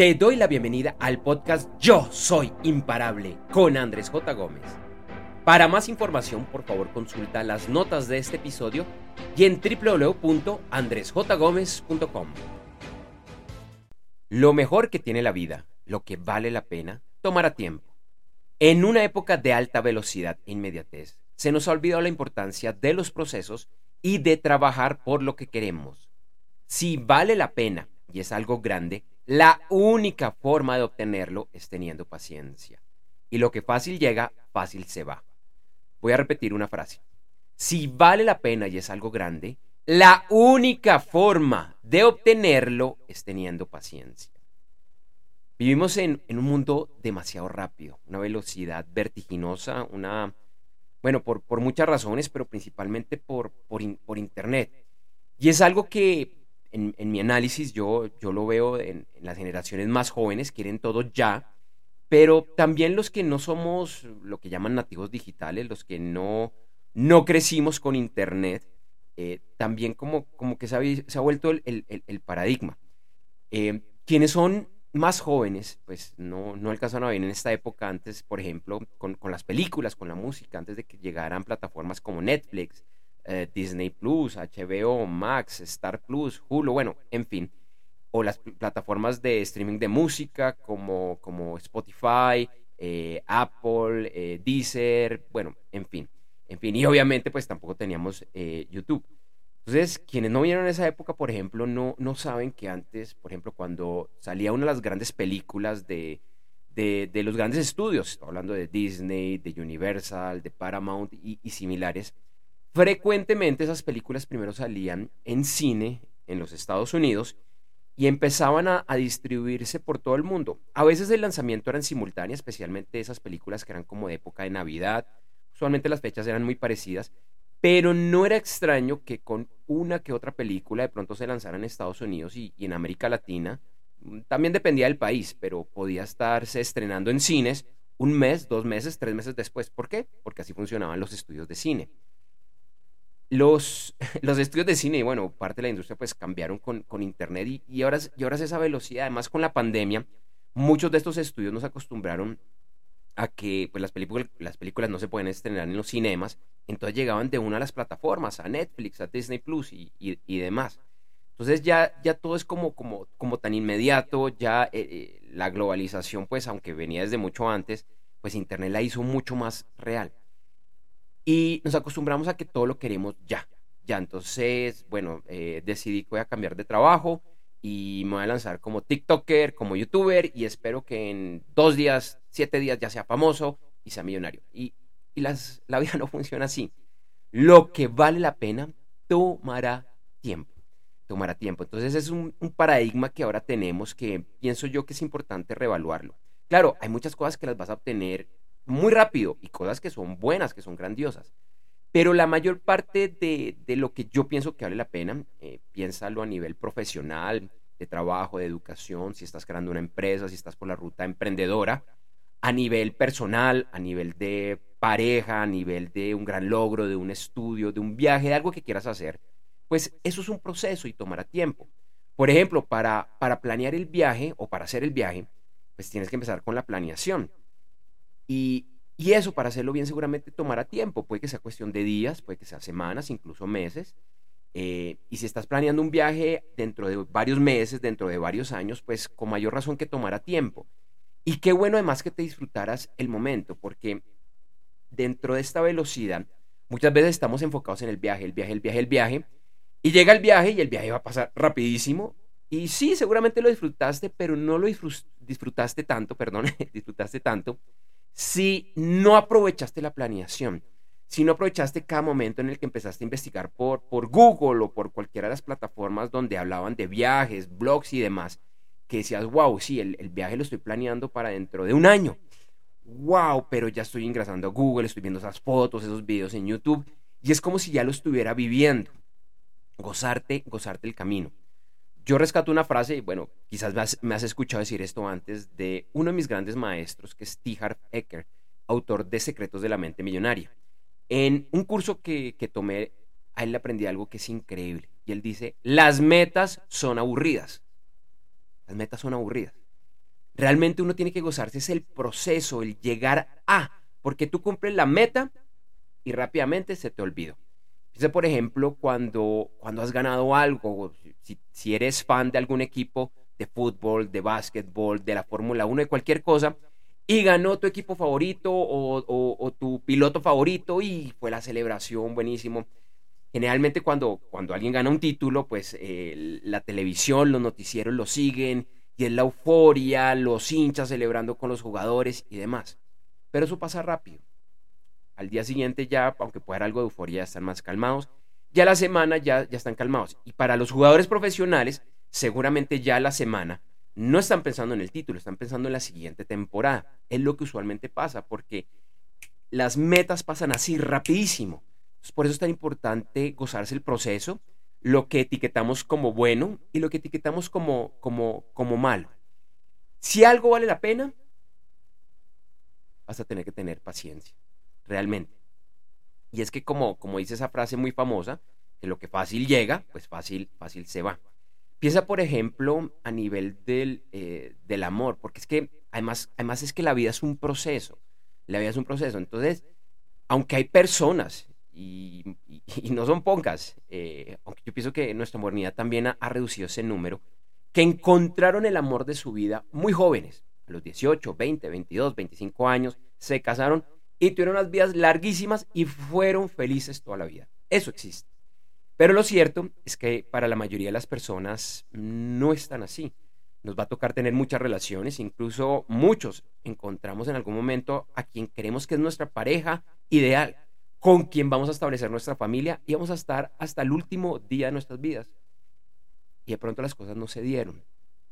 Te doy la bienvenida al podcast Yo Soy Imparable con Andrés J. Gómez. Para más información, por favor, consulta las notas de este episodio y en www.andresjgomez.com. Lo mejor que tiene la vida, lo que vale la pena, tomará tiempo. En una época de alta velocidad e inmediatez, se nos ha olvidado la importancia de los procesos y de trabajar por lo que queremos. Si vale la pena y es algo grande, la única forma de obtenerlo es teniendo paciencia. Y lo que fácil llega, fácil se va. Voy a repetir una frase. Si vale la pena y es algo grande, la única forma de obtenerlo es teniendo paciencia. Vivimos en, un mundo demasiado rápido, una velocidad vertiginosa, una, bueno, por, por muchas razones, pero principalmente por, por, por Internet. Y es algo que en, mi análisis yo, yo lo veo en, las generaciones más jóvenes, quieren todo ya, pero también los que no somos lo que llaman nativos digitales, los que no, no crecimos con Internet, eh, también como, como que se ha, vuelto el, paradigma. Eh, quienes son más jóvenes, pues no, no alcanzan a ver en esta época antes, por ejemplo, con, con las películas, con la música, antes de que llegaran plataformas como Netflix, eh, Disney Plus, HBO, Max, Star Plus, Hulu, bueno, en fin. O las plataformas de streaming de música como, como Spotify, eh, Apple, eh, Deezer, bueno, en fin. En fin, y obviamente pues tampoco teníamos YouTube. Entonces, quienes no vieron esa época, por ejemplo, no, no saben que antes, por ejemplo, cuando salía una de las grandes películas de, de, los grandes estudios, hablando de Disney, de Universal, de Paramount y similares, Frecuentemente esas películas primero salían en cine en los Estados Unidos y empezaban a, distribuirse por todo el mundo. A veces el lanzamiento era en especialmente esas películas que eran como de época de Navidad. Usualmente las fechas eran muy parecidas, pero no era extraño que con una que otra película de pronto se lanzara en Estados Unidos y, y en América Latina. Mm, también dependía del país, pero podía estarse estrenando en cines un mes, dos meses, tres meses después. ¿Por qué? Porque así funcionaban los estudios de cine los, los estudios de cine y bueno, parte de la industria pues cambiaron con, con Internet y, y, ahora, y ahora es esa velocidad, además con la pandemia, muchos de estos estudios nos acostumbraron a que pues, las, películas, las películas no se pueden estrenar en los cinemas, entonces llegaban de una a las plataformas, a Netflix, a Disney Plus y, y, demás. Entonces ya, ya todo es como, como, como tan inmediato, ya eh, eh, la globalización pues aunque venía desde mucho antes, pues Internet la hizo mucho más real. Y nos acostumbramos a que todo lo queremos ya. Ya, entonces, bueno, eh, decidí que voy a cambiar de trabajo y me voy a lanzar como TikToker, como YouTuber y espero que en dos días, siete días ya sea famoso y sea millonario. Y, y las, la vida no funciona así. Lo que vale la pena tomará tiempo. Tomará tiempo. Entonces es un, un paradigma que ahora tenemos que pienso yo que es importante reevaluarlo. Claro, hay muchas cosas que las vas a obtener muy rápido y cosas que son buenas, que son grandiosas. Pero la mayor parte de, lo que yo pienso que vale la pena, eh, piénsalo a nivel profesional, de trabajo, de educación, si estás creando una empresa, si estás por la ruta emprendedora, a nivel personal, a nivel de pareja, a nivel de un gran logro, de un estudio, de un viaje, de algo que quieras hacer, pues eso es un proceso y tomará tiempo. Por ejemplo, para, para planear el viaje o para hacer el viaje, pues tienes que empezar con la planeación. Y, eso para hacerlo bien seguramente tomará tiempo, puede que sea cuestión de días, puede que sea semanas, incluso meses. Eh, y si estás planeando un viaje dentro de varios meses, dentro de varios años, pues con mayor razón que tomará tiempo. Y qué bueno además que te disfrutaras el momento, porque dentro de esta velocidad, muchas veces estamos enfocados en el viaje, el viaje, el viaje, el viaje, y llega el viaje y el viaje va a pasar rapidísimo. Y sí, seguramente lo disfrutaste, pero no lo disfrutaste tanto, perdón, disfrutaste tanto si no aprovechaste la planeación, si no aprovechaste cada momento en el que empezaste a investigar por, por Google o por cualquiera de las plataformas donde hablaban de viajes, blogs y demás, que decías, wow, sí, el, viaje lo estoy planeando para dentro de un año. Wow, pero ya estoy ingresando a Google, estoy viendo esas fotos, esos videos en YouTube, y es como si ya lo estuviera viviendo. Gozarte, gozarte el camino. Yo rescato una frase, y bueno, quizás me has, escuchado decir esto antes, de uno de mis grandes maestros, que es T. Harv autor de Secretos de la Mente Millonaria. En un curso que, que tomé, a él le aprendí algo que es increíble. Y él dice, las metas son aburridas. Las metas son aburridas. Realmente uno tiene que gozarse es el proceso, el llegar a, porque tú cumples la meta y rápidamente se te olvidó. Por ejemplo, cuando, cuando has ganado algo, si, si eres fan de algún equipo de fútbol, de básquetbol, de la Fórmula 1, de cualquier cosa, y ganó tu equipo favorito o, tu piloto favorito y fue la celebración, buenísimo. Generalmente cuando, cuando alguien gana un título, pues la televisión, los noticieros lo siguen y es la euforia, los hinchas celebrando con los jugadores y demás. Pero eso pasa rápido. Al día siguiente ya, aunque pueda haber algo de euforia, están más calmados. Ya la semana ya, ya están calmados. Y para los jugadores profesionales, seguramente ya la semana no están pensando en el título, están pensando en la siguiente temporada. Es lo que usualmente pasa, porque las metas pasan así rapidísimo. por eso es tan importante gozarse el proceso, lo que etiquetamos como bueno y lo que etiquetamos como, como, como malo. Si algo vale la pena, vas a tener que tener paciencia, realmente. Y es que como, como dice esa frase muy famosa, que lo que fácil llega, pues fácil, fácil se va. Piensa, por ejemplo, a nivel del, eh, del amor, porque es que además, además es que la vida es un proceso. La vida es un proceso. Entonces, aunque hay personas, y, no son pocas, eh, aunque yo pienso que nuestra modernidad también ha, reducido ese número, que encontraron el amor de su vida muy jóvenes, a los 18, 20, 22, 25 años, se casaron y tuvieron unas vidas larguísimas y fueron felices toda la vida. Eso existe. Pero lo cierto es que para la mayoría de las personas no es tan así. Nos va a tocar tener muchas relaciones, incluso muchos encontramos en algún momento a quien creemos que es nuestra pareja ideal, con quien vamos a establecer nuestra familia y vamos a estar hasta el último día de nuestras vidas. Y de pronto las cosas no se dieron.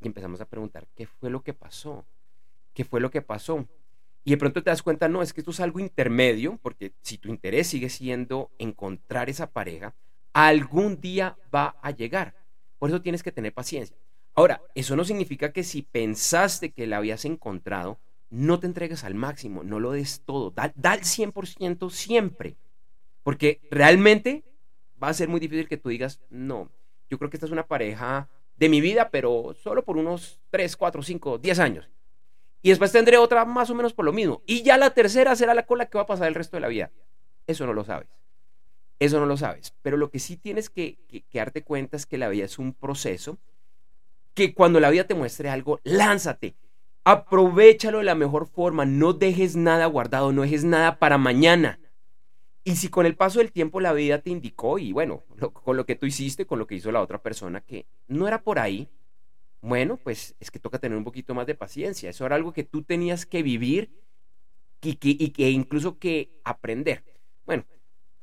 Y empezamos a preguntar, ¿qué fue lo que pasó? ¿Qué fue lo que pasó? Y de pronto te das cuenta, no, es que esto es algo intermedio, porque si tu interés sigue siendo encontrar esa pareja, algún día va a llegar. Por eso tienes que tener paciencia. Ahora, eso no significa que si pensaste que la habías encontrado, no te entregues al máximo, no lo des todo, da, da el 100% siempre. Porque realmente va a ser muy difícil que tú digas, no, yo creo que esta es una pareja de mi vida, pero solo por unos 3, 4, 5, 10 años. Y después tendré otra más o menos por lo mismo. Y ya la tercera será la cola que va a pasar el resto de la vida. Eso no lo sabes. Eso no lo sabes. Pero lo que sí tienes que, darte cuenta es que la vida es un proceso, que cuando la vida te muestre algo, lánzate. Aprovechalo de la mejor forma. No dejes nada guardado, no dejes nada para mañana. Y si con el paso del tiempo la vida te indicó, y bueno, con lo que tú hiciste, con lo que hizo la otra persona, que no era por ahí, bueno, pues es que toca tener un poquito más de paciencia. Eso era algo que tú tenías que vivir y que, y incluso que aprender. Bueno,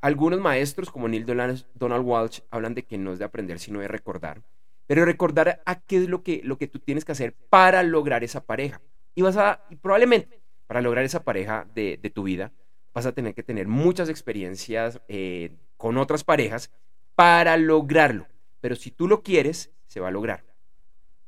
algunos maestros, como Neil Donald Walsh, hablan de que no es de aprender, sino de recordar. Pero recordar a qué es lo que, lo que tú tienes que hacer para lograr esa pareja. Y vas a, probablemente, para lograr esa pareja de, tu vida, vas a tener que tener muchas experiencias eh, con otras parejas para lograrlo. Pero si tú lo quieres, se va a lograr.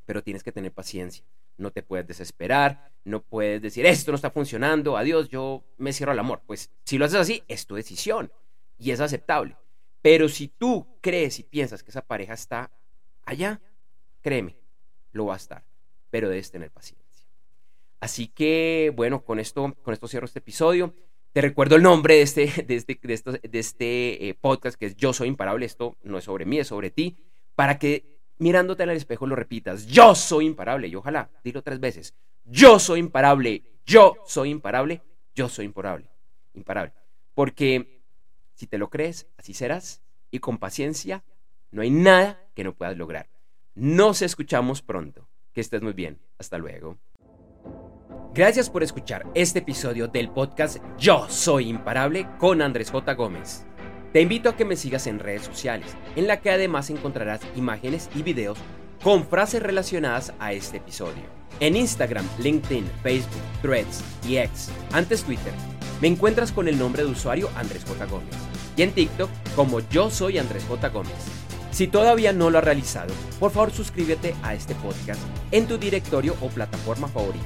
Pero tienes que tener paciencia. No te puedes desesperar, no puedes decir, esto no está funcionando, adiós, yo me cierro al amor. Pues si lo haces así, es tu decisión y es aceptable. Pero si tú crees y piensas que esa pareja está allá, créeme, lo va a estar, pero debes tener paciencia. Así que, bueno, con esto, con esto cierro este episodio. Te recuerdo el nombre de este, de este, de este eh, podcast, que es Yo Soy Imparable. Esto no es sobre mí, es sobre ti. Para que mirándote en el espejo lo repitas. Yo soy imparable. Y ojalá, dilo tres veces. Yo soy imparable. Yo soy imparable. Yo soy imparable. Imparable. Porque si te lo crees, así serás. Y con paciencia, no hay nada que no puedas lograr. Nos escuchamos pronto. Que estés muy bien. Hasta luego. Gracias por escuchar este episodio del podcast Yo Soy Imparable con Andrés J. Gómez. Te invito a que me sigas en redes sociales, en la que además encontrarás imágenes y videos con frases relacionadas a este episodio. En Instagram, LinkedIn, Facebook, Threads y X, antes Twitter, me encuentras con el nombre de usuario Andrés J. Gómez y en TikTok como yo soy Andrés J. Gómez. Si todavía no lo has realizado, por favor suscríbete a este podcast en tu directorio o plataforma favorita.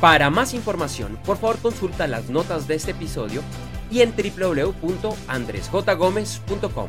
Para más información, por favor consulta las notas de este episodio y en www.andresjgomez.com.